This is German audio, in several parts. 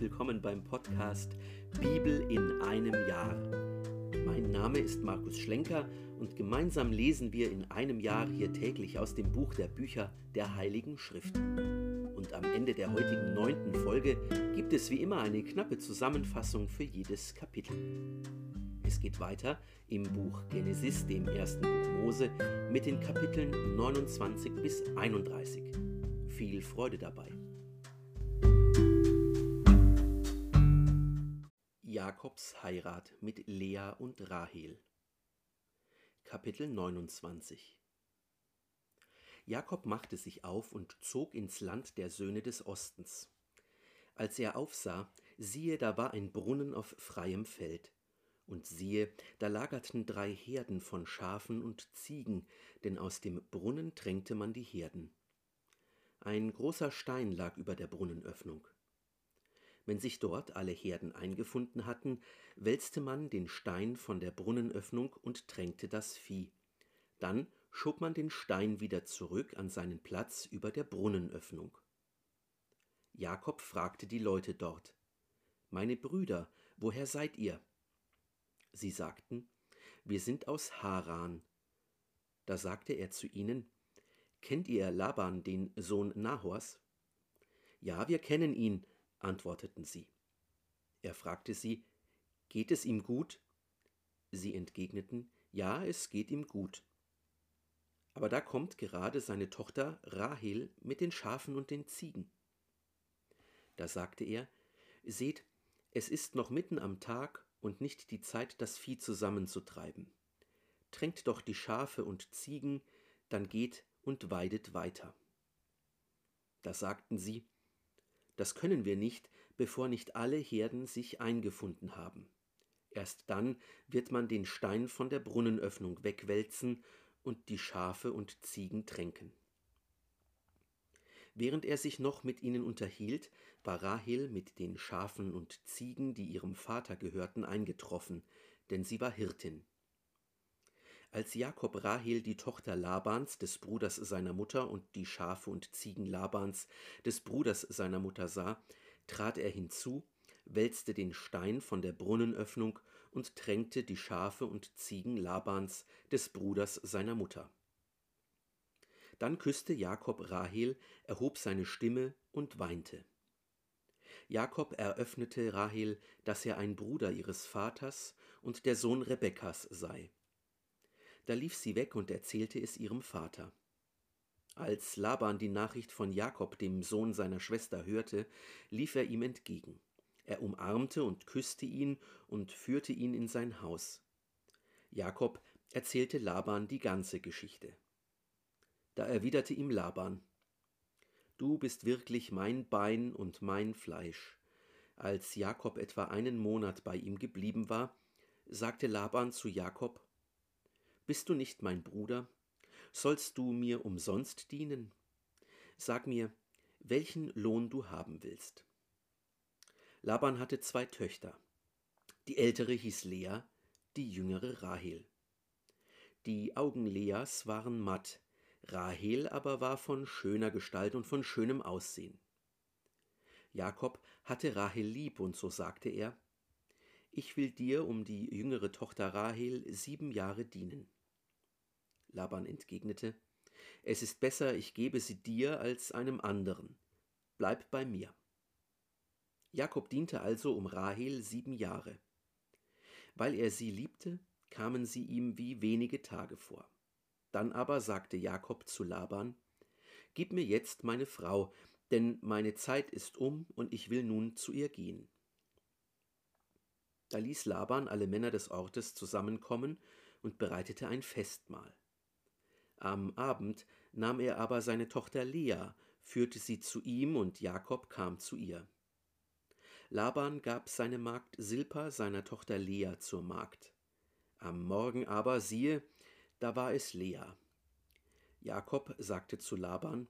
willkommen beim Podcast Bibel in einem Jahr. Mein Name ist Markus Schlenker und gemeinsam lesen wir in einem Jahr hier täglich aus dem Buch der Bücher der Heiligen Schrift. Und am Ende der heutigen neunten Folge gibt es wie immer eine knappe Zusammenfassung für jedes Kapitel. Es geht weiter im Buch Genesis, dem ersten Buch Mose, mit den Kapiteln 29 bis 31. Viel Freude dabei. Jakobs Heirat mit Lea und Rahel. Kapitel 29 Jakob machte sich auf und zog ins Land der Söhne des Ostens. Als er aufsah, siehe, da war ein Brunnen auf freiem Feld. Und siehe, da lagerten drei Herden von Schafen und Ziegen, denn aus dem Brunnen tränkte man die Herden. Ein großer Stein lag über der Brunnenöffnung. Wenn sich dort alle Herden eingefunden hatten, wälzte man den Stein von der Brunnenöffnung und tränkte das Vieh. Dann schob man den Stein wieder zurück an seinen Platz über der Brunnenöffnung. Jakob fragte die Leute dort, Meine Brüder, woher seid ihr? Sie sagten, Wir sind aus Haran. Da sagte er zu ihnen, Kennt ihr Laban, den Sohn Nahors? Ja, wir kennen ihn, antworteten sie. Er fragte sie, Geht es ihm gut? Sie entgegneten, Ja, es geht ihm gut. Aber da kommt gerade seine Tochter Rahel mit den Schafen und den Ziegen. Da sagte er, Seht, es ist noch mitten am Tag und nicht die Zeit, das Vieh zusammenzutreiben. Tränkt doch die Schafe und Ziegen, dann geht und weidet weiter. Da sagten sie, das können wir nicht, bevor nicht alle Herden sich eingefunden haben. Erst dann wird man den Stein von der Brunnenöffnung wegwälzen und die Schafe und Ziegen tränken. Während er sich noch mit ihnen unterhielt, war Rahel mit den Schafen und Ziegen, die ihrem Vater gehörten, eingetroffen, denn sie war Hirtin. Als Jakob Rahel, die Tochter Labans, des Bruders seiner Mutter, und die Schafe und Ziegen Labans, des Bruders seiner Mutter sah, trat er hinzu, wälzte den Stein von der Brunnenöffnung und tränkte die Schafe und Ziegen Labans, des Bruders seiner Mutter. Dann küsste Jakob Rahel, erhob seine Stimme und weinte. Jakob eröffnete Rahel, dass er ein Bruder ihres Vaters und der Sohn Rebekkas sei. Da lief sie weg und erzählte es ihrem Vater. Als Laban die Nachricht von Jakob, dem Sohn seiner Schwester, hörte, lief er ihm entgegen. Er umarmte und küsste ihn und führte ihn in sein Haus. Jakob erzählte Laban die ganze Geschichte. Da erwiderte ihm Laban, Du bist wirklich mein Bein und mein Fleisch. Als Jakob etwa einen Monat bei ihm geblieben war, sagte Laban zu Jakob, bist du nicht mein Bruder? Sollst du mir umsonst dienen? Sag mir, welchen Lohn du haben willst. Laban hatte zwei Töchter. Die ältere hieß Lea, die jüngere Rahel. Die Augen Leas waren matt, Rahel aber war von schöner Gestalt und von schönem Aussehen. Jakob hatte Rahel lieb, und so sagte er, Ich will dir um die jüngere Tochter Rahel sieben Jahre dienen. Laban entgegnete, Es ist besser, ich gebe sie dir als einem anderen. Bleib bei mir. Jakob diente also um Rahel sieben Jahre. Weil er sie liebte, kamen sie ihm wie wenige Tage vor. Dann aber sagte Jakob zu Laban, Gib mir jetzt meine Frau, denn meine Zeit ist um und ich will nun zu ihr gehen. Da ließ Laban alle Männer des Ortes zusammenkommen und bereitete ein Festmahl. Am Abend nahm er aber seine Tochter Lea, führte sie zu ihm, und Jakob kam zu ihr. Laban gab seine Magd Silpa seiner Tochter Lea zur Magd. Am Morgen aber, siehe, da war es Lea. Jakob sagte zu Laban,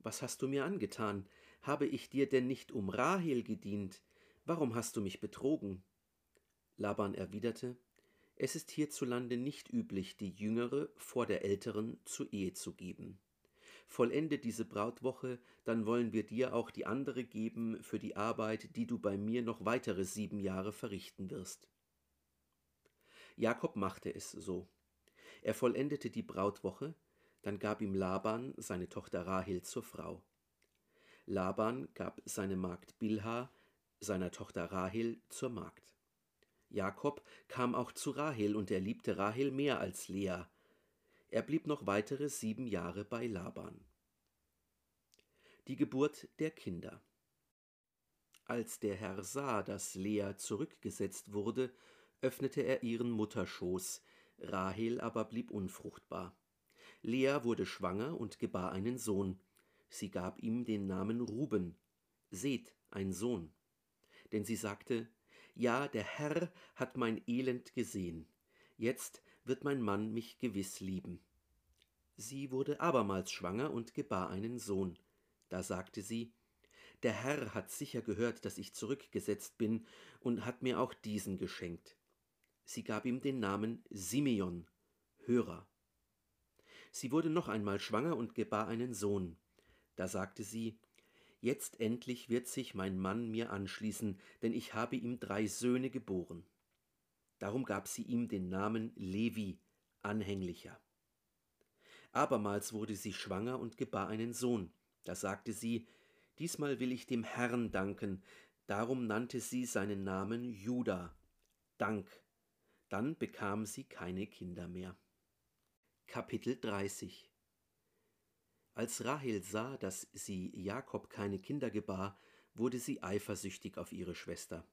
Was hast du mir angetan? Habe ich dir denn nicht um Rahel gedient? Warum hast du mich betrogen? Laban erwiderte, es ist hierzulande nicht üblich, die jüngere vor der älteren zur Ehe zu geben. Vollende diese Brautwoche, dann wollen wir dir auch die andere geben für die Arbeit, die du bei mir noch weitere sieben Jahre verrichten wirst. Jakob machte es so. Er vollendete die Brautwoche, dann gab ihm Laban seine Tochter Rahel zur Frau. Laban gab seine Magd Bilha seiner Tochter Rahel zur Magd. Jakob kam auch zu Rahel und er liebte Rahel mehr als Lea. Er blieb noch weitere sieben Jahre bei Laban. Die Geburt der Kinder. Als der Herr sah, dass Lea zurückgesetzt wurde, öffnete er ihren Mutterschoß, Rahel aber blieb unfruchtbar. Lea wurde schwanger und gebar einen Sohn. Sie gab ihm den Namen Ruben. Seht, ein Sohn. Denn sie sagte, ja, der Herr hat mein Elend gesehen. Jetzt wird mein Mann mich gewiss lieben. Sie wurde abermals schwanger und gebar einen Sohn. Da sagte sie, Der Herr hat sicher gehört, dass ich zurückgesetzt bin, und hat mir auch diesen geschenkt. Sie gab ihm den Namen Simeon, Hörer. Sie wurde noch einmal schwanger und gebar einen Sohn. Da sagte sie, Jetzt endlich wird sich mein Mann mir anschließen, denn ich habe ihm drei Söhne geboren. Darum gab sie ihm den Namen Levi, anhänglicher. Abermals wurde sie schwanger und gebar einen Sohn. Da sagte sie, Diesmal will ich dem Herrn danken. Darum nannte sie seinen Namen Juda, Dank. Dann bekam sie keine Kinder mehr. Kapitel 30 als Rahel sah, dass sie Jakob keine Kinder gebar, wurde sie eifersüchtig auf ihre Schwester.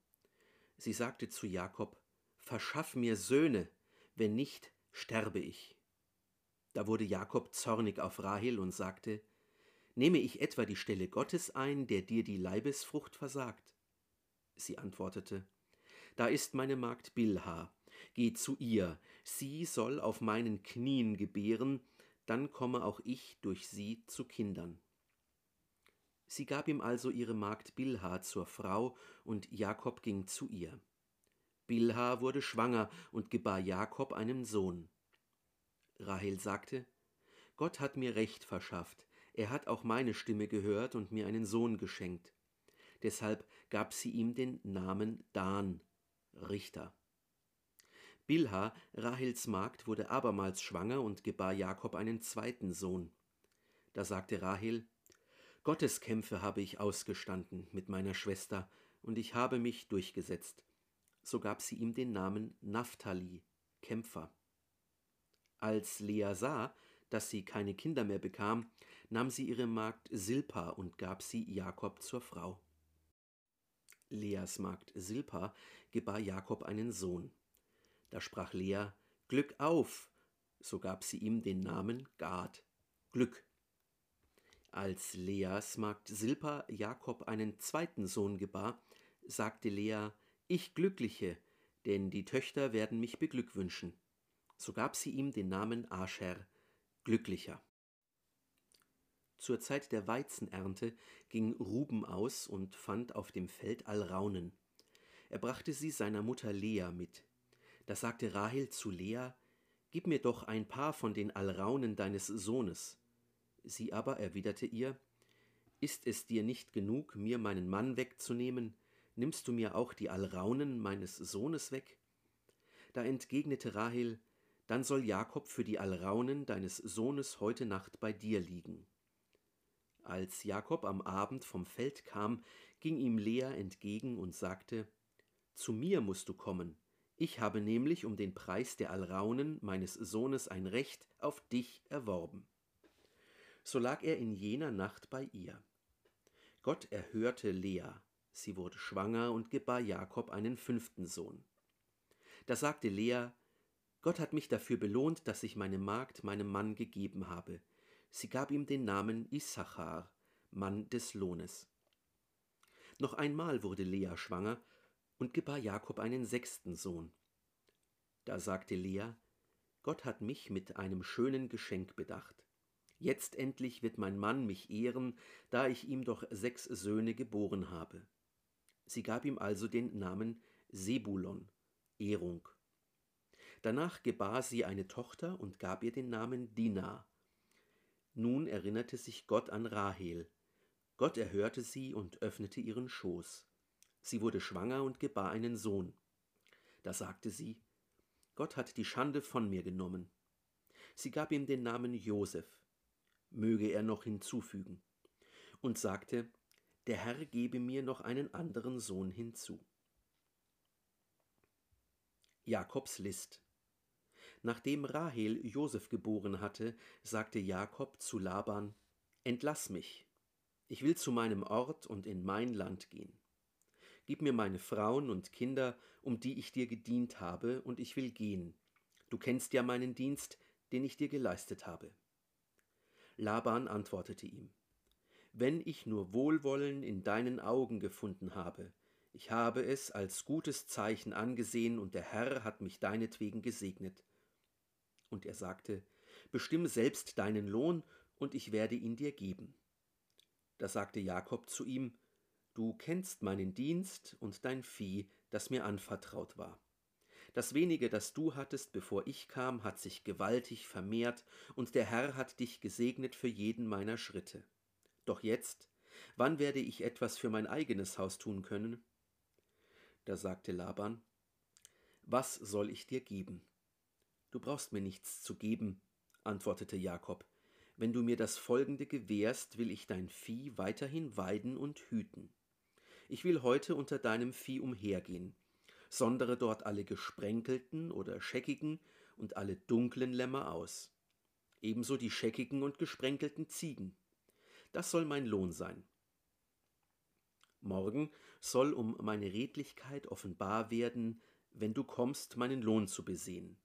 Sie sagte zu Jakob, Verschaff mir Söhne, wenn nicht, sterbe ich. Da wurde Jakob zornig auf Rahel und sagte, Nehme ich etwa die Stelle Gottes ein, der dir die Leibesfrucht versagt? Sie antwortete, Da ist meine Magd Bilha, geh zu ihr, sie soll auf meinen Knien gebären, dann komme auch ich durch sie zu Kindern. Sie gab ihm also ihre Magd Bilha zur Frau, und Jakob ging zu ihr. Bilha wurde schwanger und gebar Jakob einen Sohn. Rahel sagte, Gott hat mir Recht verschafft, er hat auch meine Stimme gehört und mir einen Sohn geschenkt. Deshalb gab sie ihm den Namen Dan, Richter. Bilha, Rahels Magd, wurde abermals schwanger und gebar Jakob einen zweiten Sohn. Da sagte Rahel, Gotteskämpfe habe ich ausgestanden mit meiner Schwester, und ich habe mich durchgesetzt. So gab sie ihm den Namen Naphtali, Kämpfer. Als Lea sah, dass sie keine Kinder mehr bekam, nahm sie ihre Magd Silpa und gab sie Jakob zur Frau. Leas Magd Silpa gebar Jakob einen Sohn. Da sprach Lea, Glück auf, so gab sie ihm den Namen Gad, Glück. Als Leas Magd Silpa Jakob einen zweiten Sohn gebar, sagte Lea, Ich Glückliche, denn die Töchter werden mich beglückwünschen. So gab sie ihm den Namen Ascher, Glücklicher. Zur Zeit der Weizenernte ging Ruben aus und fand auf dem Feld Alraunen. Er brachte sie seiner Mutter Lea mit. Da sagte Rahel zu Lea, Gib mir doch ein paar von den Alraunen deines Sohnes. Sie aber erwiderte ihr, Ist es dir nicht genug, mir meinen Mann wegzunehmen, nimmst du mir auch die Alraunen meines Sohnes weg? Da entgegnete Rahel, Dann soll Jakob für die Alraunen deines Sohnes heute Nacht bei dir liegen. Als Jakob am Abend vom Feld kam, ging ihm Lea entgegen und sagte, Zu mir musst du kommen, ich habe nämlich um den Preis der Alraunen meines Sohnes ein Recht auf dich erworben. So lag er in jener Nacht bei ihr. Gott erhörte Lea, sie wurde schwanger und gebar Jakob einen fünften Sohn. Da sagte Lea, Gott hat mich dafür belohnt, dass ich meine Magd meinem Mann gegeben habe. Sie gab ihm den Namen Issachar, Mann des Lohnes. Noch einmal wurde Lea schwanger und gebar Jakob einen sechsten Sohn. Da sagte Lea, Gott hat mich mit einem schönen Geschenk bedacht. Jetzt endlich wird mein Mann mich ehren, da ich ihm doch sechs Söhne geboren habe. Sie gab ihm also den Namen Sebulon, Ehrung. Danach gebar sie eine Tochter und gab ihr den Namen Dinah. Nun erinnerte sich Gott an Rahel. Gott erhörte sie und öffnete ihren Schoß. Sie wurde schwanger und gebar einen Sohn. Da sagte sie, Gott hat die Schande von mir genommen. Sie gab ihm den Namen Josef, möge er noch hinzufügen, und sagte, der Herr gebe mir noch einen anderen Sohn hinzu. Jakobs List Nachdem Rahel Josef geboren hatte, sagte Jakob zu Laban, Entlass mich, ich will zu meinem Ort und in mein Land gehen. Gib mir meine Frauen und Kinder, um die ich dir gedient habe, und ich will gehen. Du kennst ja meinen Dienst, den ich dir geleistet habe. Laban antwortete ihm, Wenn ich nur Wohlwollen in deinen Augen gefunden habe, ich habe es als gutes Zeichen angesehen, und der Herr hat mich deinetwegen gesegnet. Und er sagte, Bestimme selbst deinen Lohn, und ich werde ihn dir geben. Da sagte Jakob zu ihm, Du kennst meinen Dienst und dein Vieh, das mir anvertraut war. Das wenige, das du hattest, bevor ich kam, hat sich gewaltig vermehrt, und der Herr hat dich gesegnet für jeden meiner Schritte. Doch jetzt, wann werde ich etwas für mein eigenes Haus tun können? Da sagte Laban, Was soll ich dir geben? Du brauchst mir nichts zu geben, antwortete Jakob. Wenn du mir das folgende gewährst, will ich dein Vieh weiterhin weiden und hüten. Ich will heute unter deinem Vieh umhergehen, sondere dort alle gesprenkelten oder scheckigen und alle dunklen Lämmer aus. Ebenso die scheckigen und gesprenkelten Ziegen. Das soll mein Lohn sein. Morgen soll um meine Redlichkeit offenbar werden, wenn du kommst, meinen Lohn zu besehen.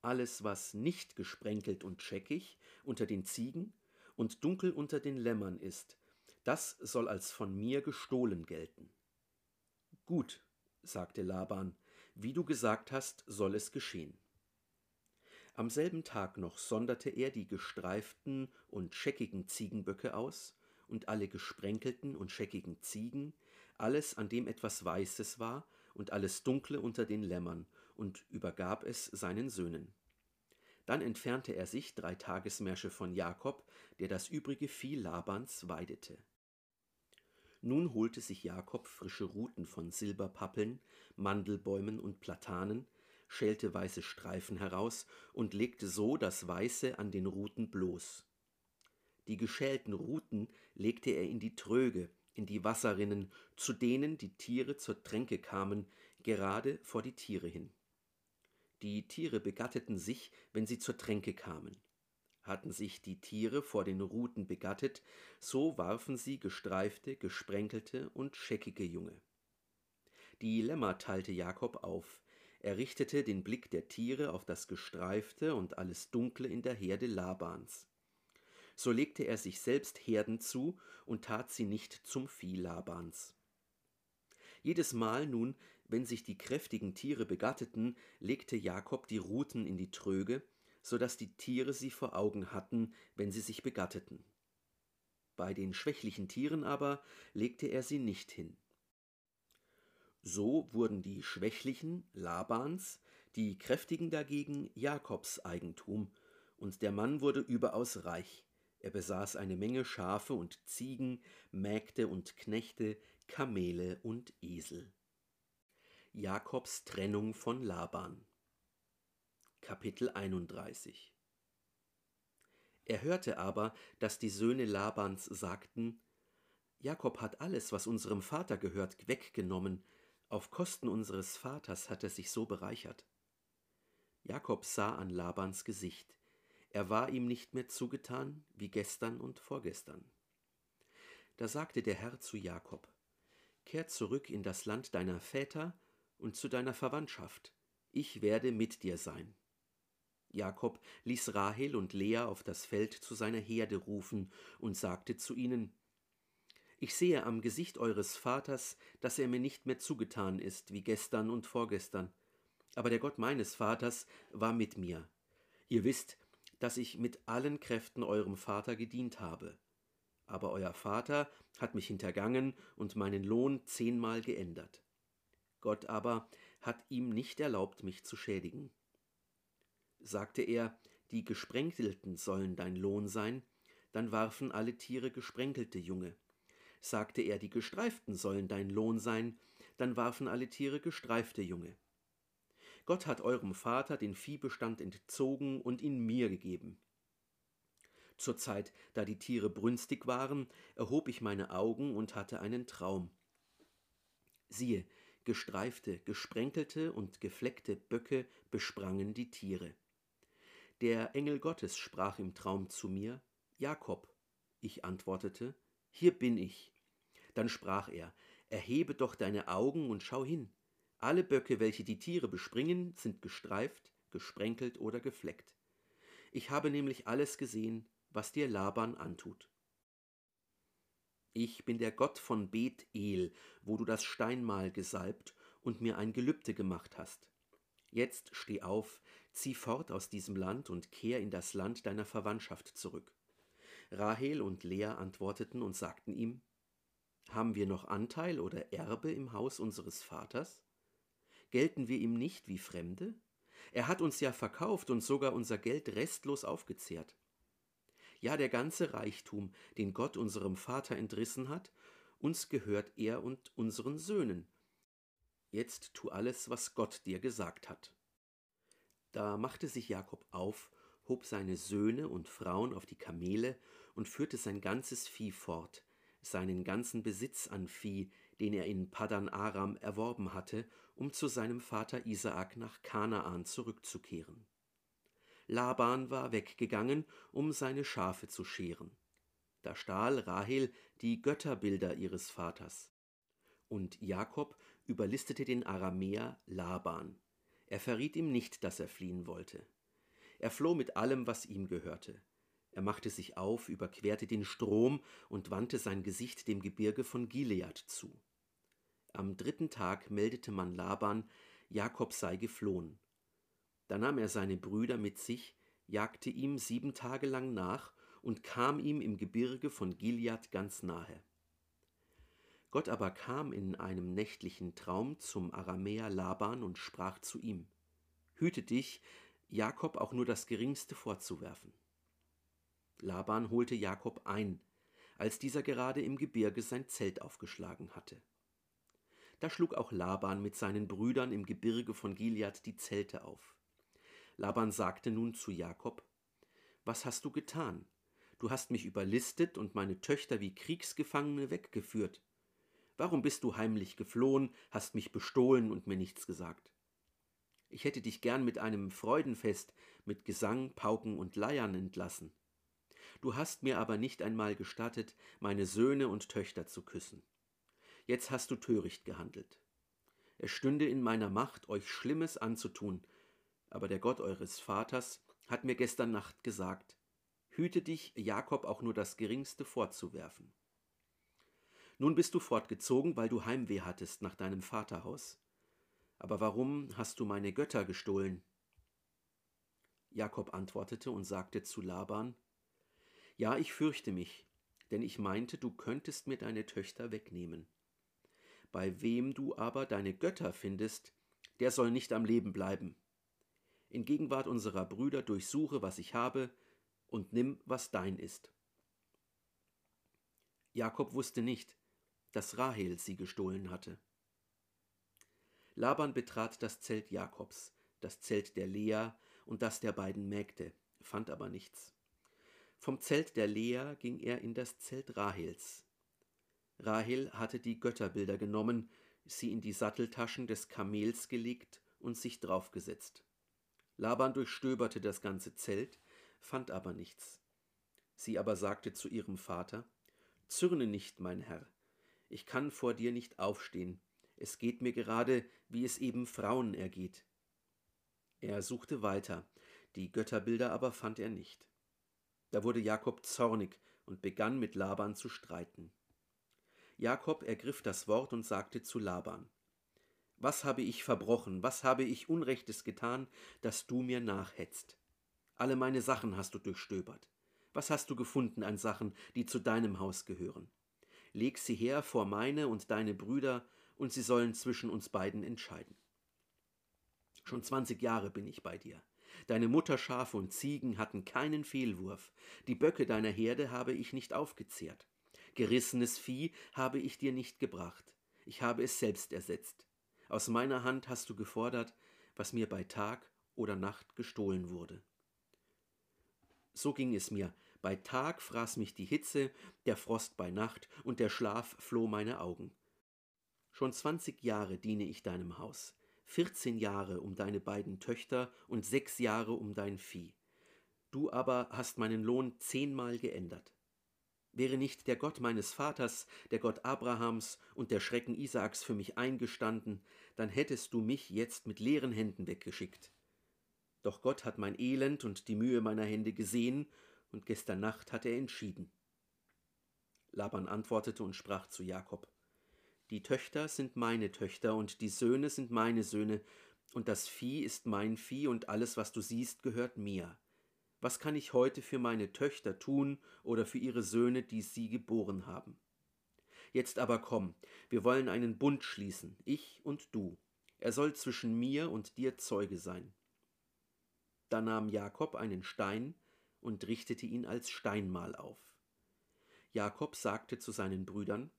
Alles, was nicht gesprenkelt und scheckig unter den Ziegen und dunkel unter den Lämmern ist, das soll als von mir gestohlen gelten. Gut, sagte Laban, wie du gesagt hast, soll es geschehen. Am selben Tag noch sonderte er die gestreiften und scheckigen Ziegenböcke aus und alle gesprenkelten und scheckigen Ziegen, alles, an dem etwas Weißes war, und alles Dunkle unter den Lämmern, und übergab es seinen Söhnen. Dann entfernte er sich drei Tagesmärsche von Jakob, der das übrige Vieh Labans weidete. Nun holte sich Jakob frische Ruten von Silberpappeln, Mandelbäumen und Platanen, schälte weiße Streifen heraus und legte so das Weiße an den Ruten bloß. Die geschälten Ruten legte er in die Tröge, in die Wasserrinnen, zu denen die Tiere zur Tränke kamen, gerade vor die Tiere hin. Die Tiere begatteten sich, wenn sie zur Tränke kamen. Hatten sich die Tiere vor den Ruten begattet, so warfen sie gestreifte, gesprenkelte und scheckige Junge. Die Lämmer teilte Jakob auf, er richtete den Blick der Tiere auf das Gestreifte und alles Dunkle in der Herde Labans so legte er sich selbst Herden zu und tat sie nicht zum Vieh Labans. Jedes Mal nun, wenn sich die kräftigen Tiere begatteten, legte Jakob die Ruten in die Tröge, so dass die Tiere sie vor Augen hatten, wenn sie sich begatteten. Bei den schwächlichen Tieren aber legte er sie nicht hin. So wurden die Schwächlichen Labans, die Kräftigen dagegen Jakobs Eigentum, und der Mann wurde überaus reich. Er besaß eine Menge Schafe und Ziegen, Mägde und Knechte, Kamele und Esel. Jakobs Trennung von Laban Kapitel 31 Er hörte aber, dass die Söhne Labans sagten, Jakob hat alles, was unserem Vater gehört, weggenommen, auf Kosten unseres Vaters hat er sich so bereichert. Jakob sah an Labans Gesicht, er war ihm nicht mehr zugetan wie gestern und vorgestern. Da sagte der Herr zu Jakob, Kehr zurück in das Land deiner Väter und zu deiner Verwandtschaft, ich werde mit dir sein. Jakob ließ Rahel und Lea auf das Feld zu seiner Herde rufen und sagte zu ihnen, Ich sehe am Gesicht eures Vaters, dass er mir nicht mehr zugetan ist wie gestern und vorgestern, aber der Gott meines Vaters war mit mir. Ihr wisst, dass ich mit allen Kräften eurem Vater gedient habe. Aber euer Vater hat mich hintergangen und meinen Lohn zehnmal geändert. Gott aber hat ihm nicht erlaubt, mich zu schädigen. Sagte er, die Gesprenkelten sollen dein Lohn sein, dann warfen alle Tiere gesprenkelte Junge. Sagte er, die Gestreiften sollen dein Lohn sein, dann warfen alle Tiere gestreifte Junge. Gott hat eurem Vater den Viehbestand entzogen und ihn mir gegeben. Zur Zeit, da die Tiere brünstig waren, erhob ich meine Augen und hatte einen Traum. Siehe, gestreifte, gesprenkelte und gefleckte Böcke besprangen die Tiere. Der Engel Gottes sprach im Traum zu mir, Jakob. Ich antwortete, Hier bin ich. Dann sprach er, Erhebe doch deine Augen und schau hin. Alle Böcke, welche die Tiere bespringen, sind gestreift, gesprenkelt oder gefleckt. Ich habe nämlich alles gesehen, was dir Laban antut. Ich bin der Gott von Bethel, wo du das Steinmal gesalbt und mir ein Gelübde gemacht hast. Jetzt steh auf, zieh fort aus diesem Land und kehr in das Land deiner Verwandtschaft zurück. Rahel und Lea antworteten und sagten ihm, Haben wir noch Anteil oder Erbe im Haus unseres Vaters? Gelten wir ihm nicht wie Fremde? Er hat uns ja verkauft und sogar unser Geld restlos aufgezehrt ja der ganze Reichtum, den Gott unserem Vater entrissen hat, uns gehört er und unseren Söhnen. Jetzt tu alles, was Gott dir gesagt hat. Da machte sich Jakob auf, hob seine Söhne und Frauen auf die Kamele und führte sein ganzes Vieh fort, seinen ganzen Besitz an Vieh, den er in Padan Aram erworben hatte, um zu seinem Vater Isaak nach Kanaan zurückzukehren. Laban war weggegangen, um seine Schafe zu scheren. Da stahl Rahel die Götterbilder ihres Vaters. Und Jakob überlistete den Aramäer Laban. Er verriet ihm nicht, dass er fliehen wollte. Er floh mit allem, was ihm gehörte. Er machte sich auf, überquerte den Strom und wandte sein Gesicht dem Gebirge von Gilead zu. Am dritten Tag meldete man Laban, Jakob sei geflohen. Da nahm er seine Brüder mit sich, jagte ihm sieben Tage lang nach und kam ihm im Gebirge von Gilead ganz nahe. Gott aber kam in einem nächtlichen Traum zum Aramäer Laban und sprach zu ihm: Hüte dich, Jakob auch nur das geringste vorzuwerfen. Laban holte Jakob ein, als dieser gerade im Gebirge sein Zelt aufgeschlagen hatte. Da schlug auch Laban mit seinen Brüdern im Gebirge von Gilead die Zelte auf. Laban sagte nun zu Jakob, Was hast du getan? Du hast mich überlistet und meine Töchter wie Kriegsgefangene weggeführt. Warum bist du heimlich geflohen, hast mich bestohlen und mir nichts gesagt? Ich hätte dich gern mit einem Freudenfest, mit Gesang, Pauken und Leiern entlassen. Du hast mir aber nicht einmal gestattet, meine Söhne und Töchter zu küssen. Jetzt hast du töricht gehandelt. Es stünde in meiner Macht, euch Schlimmes anzutun, aber der Gott eures Vaters hat mir gestern Nacht gesagt, hüte dich, Jakob auch nur das geringste vorzuwerfen. Nun bist du fortgezogen, weil du Heimweh hattest nach deinem Vaterhaus. Aber warum hast du meine Götter gestohlen? Jakob antwortete und sagte zu Laban, Ja, ich fürchte mich, denn ich meinte, du könntest mir deine Töchter wegnehmen. Bei wem du aber deine Götter findest, der soll nicht am Leben bleiben in Gegenwart unserer Brüder durchsuche, was ich habe, und nimm, was dein ist. Jakob wusste nicht, dass Rahel sie gestohlen hatte. Laban betrat das Zelt Jakobs, das Zelt der Lea und das der beiden Mägde, fand aber nichts. Vom Zelt der Lea ging er in das Zelt Rahels. Rahel hatte die Götterbilder genommen, sie in die Satteltaschen des Kamels gelegt und sich draufgesetzt. Laban durchstöberte das ganze Zelt, fand aber nichts. Sie aber sagte zu ihrem Vater, Zürne nicht, mein Herr, ich kann vor dir nicht aufstehen, es geht mir gerade, wie es eben Frauen ergeht. Er suchte weiter, die Götterbilder aber fand er nicht. Da wurde Jakob zornig und begann mit Laban zu streiten. Jakob ergriff das Wort und sagte zu Laban, was habe ich verbrochen, was habe ich Unrechtes getan, dass du mir nachhetzt? Alle meine Sachen hast du durchstöbert. Was hast du gefunden an Sachen, die zu deinem Haus gehören? Leg sie her vor meine und deine Brüder, und sie sollen zwischen uns beiden entscheiden. Schon zwanzig Jahre bin ich bei dir. Deine Mutterschafe und Ziegen hatten keinen Fehlwurf. Die Böcke deiner Herde habe ich nicht aufgezehrt. Gerissenes Vieh habe ich dir nicht gebracht. Ich habe es selbst ersetzt. Aus meiner Hand hast du gefordert, was mir bei Tag oder Nacht gestohlen wurde. So ging es mir. Bei Tag fraß mich die Hitze, der Frost bei Nacht und der Schlaf floh meine Augen. Schon zwanzig Jahre diene ich deinem Haus vierzehn Jahre um deine beiden Töchter und sechs Jahre um dein Vieh. Du aber hast meinen Lohn zehnmal geändert. Wäre nicht der Gott meines Vaters, der Gott Abrahams und der Schrecken Isaaks für mich eingestanden, dann hättest du mich jetzt mit leeren Händen weggeschickt. Doch Gott hat mein Elend und die Mühe meiner Hände gesehen, und gestern Nacht hat er entschieden. Laban antwortete und sprach zu Jakob die Töchter sind meine Töchter und die Söhne sind meine Söhne, und das Vieh ist mein Vieh und alles, was du siehst, gehört mir. Was kann ich heute für meine Töchter tun oder für ihre Söhne, die sie geboren haben? Jetzt aber komm, wir wollen einen Bund schließen, ich und du. Er soll zwischen mir und dir Zeuge sein. Da nahm Jakob einen Stein und richtete ihn als Steinmal auf. Jakob sagte zu seinen Brüdern,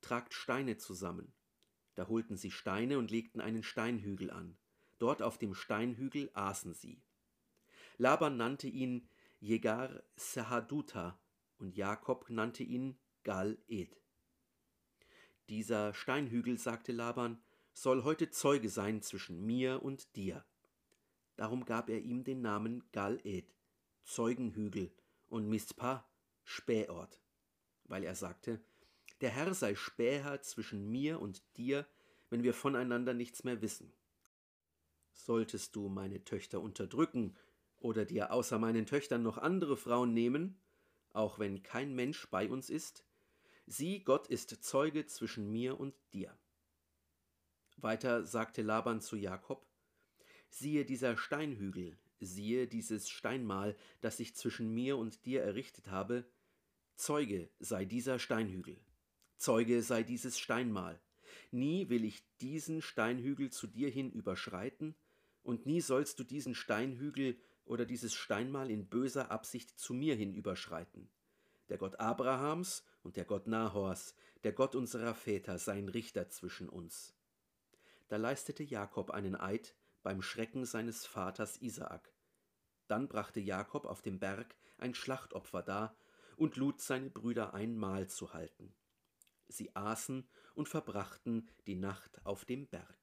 tragt Steine zusammen. Da holten sie Steine und legten einen Steinhügel an. Dort auf dem Steinhügel aßen sie. Laban nannte ihn Jegar Sahaduta und Jakob nannte ihn Gal Ed. Dieser Steinhügel, sagte Laban, soll heute Zeuge sein zwischen mir und dir. Darum gab er ihm den Namen Gal Ed, Zeugenhügel, und Mispa, Spähort, weil er sagte, der Herr sei Späher zwischen mir und dir, wenn wir voneinander nichts mehr wissen. Solltest du meine Töchter unterdrücken oder dir außer meinen Töchtern noch andere Frauen nehmen, auch wenn kein Mensch bei uns ist, sieh, Gott ist Zeuge zwischen mir und dir. Weiter sagte Laban zu Jakob, siehe dieser Steinhügel, siehe dieses Steinmal, das ich zwischen mir und dir errichtet habe, Zeuge sei dieser Steinhügel. Zeuge sei dieses Steinmal. Nie will ich diesen Steinhügel zu dir hin überschreiten, und nie sollst du diesen Steinhügel oder dieses Steinmal in böser Absicht zu mir hin überschreiten. Der Gott Abrahams und der Gott Nahors, der Gott unserer Väter, sein Richter zwischen uns. Da leistete Jakob einen Eid beim Schrecken seines Vaters Isaak. Dann brachte Jakob auf dem Berg ein Schlachtopfer dar und lud seine Brüder ein Mahl zu halten. Sie aßen und verbrachten die Nacht auf dem Berg.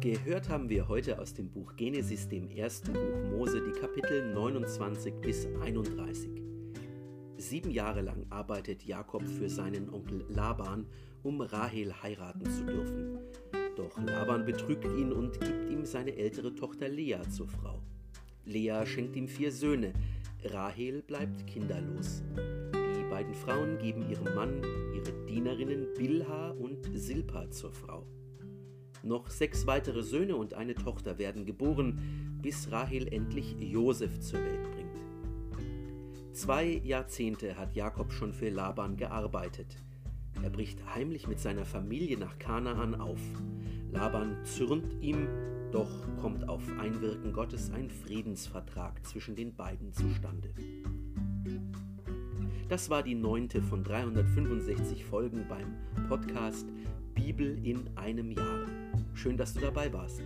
Gehört haben wir heute aus dem Buch Genesis, dem ersten Buch Mose, die Kapitel 29 bis 31. Sieben Jahre lang arbeitet Jakob für seinen Onkel Laban, um Rahel heiraten zu dürfen. Doch Laban betrügt ihn und gibt ihm seine ältere Tochter Lea zur Frau. Lea schenkt ihm vier Söhne, Rahel bleibt kinderlos. Die beiden Frauen geben ihrem Mann ihre Dienerinnen Bilha und Silpa zur Frau. Noch sechs weitere Söhne und eine Tochter werden geboren, bis Rahel endlich Josef zur Welt. Zwei Jahrzehnte hat Jakob schon für Laban gearbeitet. Er bricht heimlich mit seiner Familie nach Kanaan auf. Laban zürnt ihm doch kommt auf Einwirken Gottes ein Friedensvertrag zwischen den beiden zustande. Das war die neunte von 365 Folgen beim Podcast Bibel in einem Jahr. Schön, dass du dabei warst.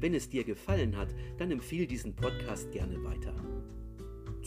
Wenn es dir gefallen hat, dann empfehle diesen Podcast gerne weiter.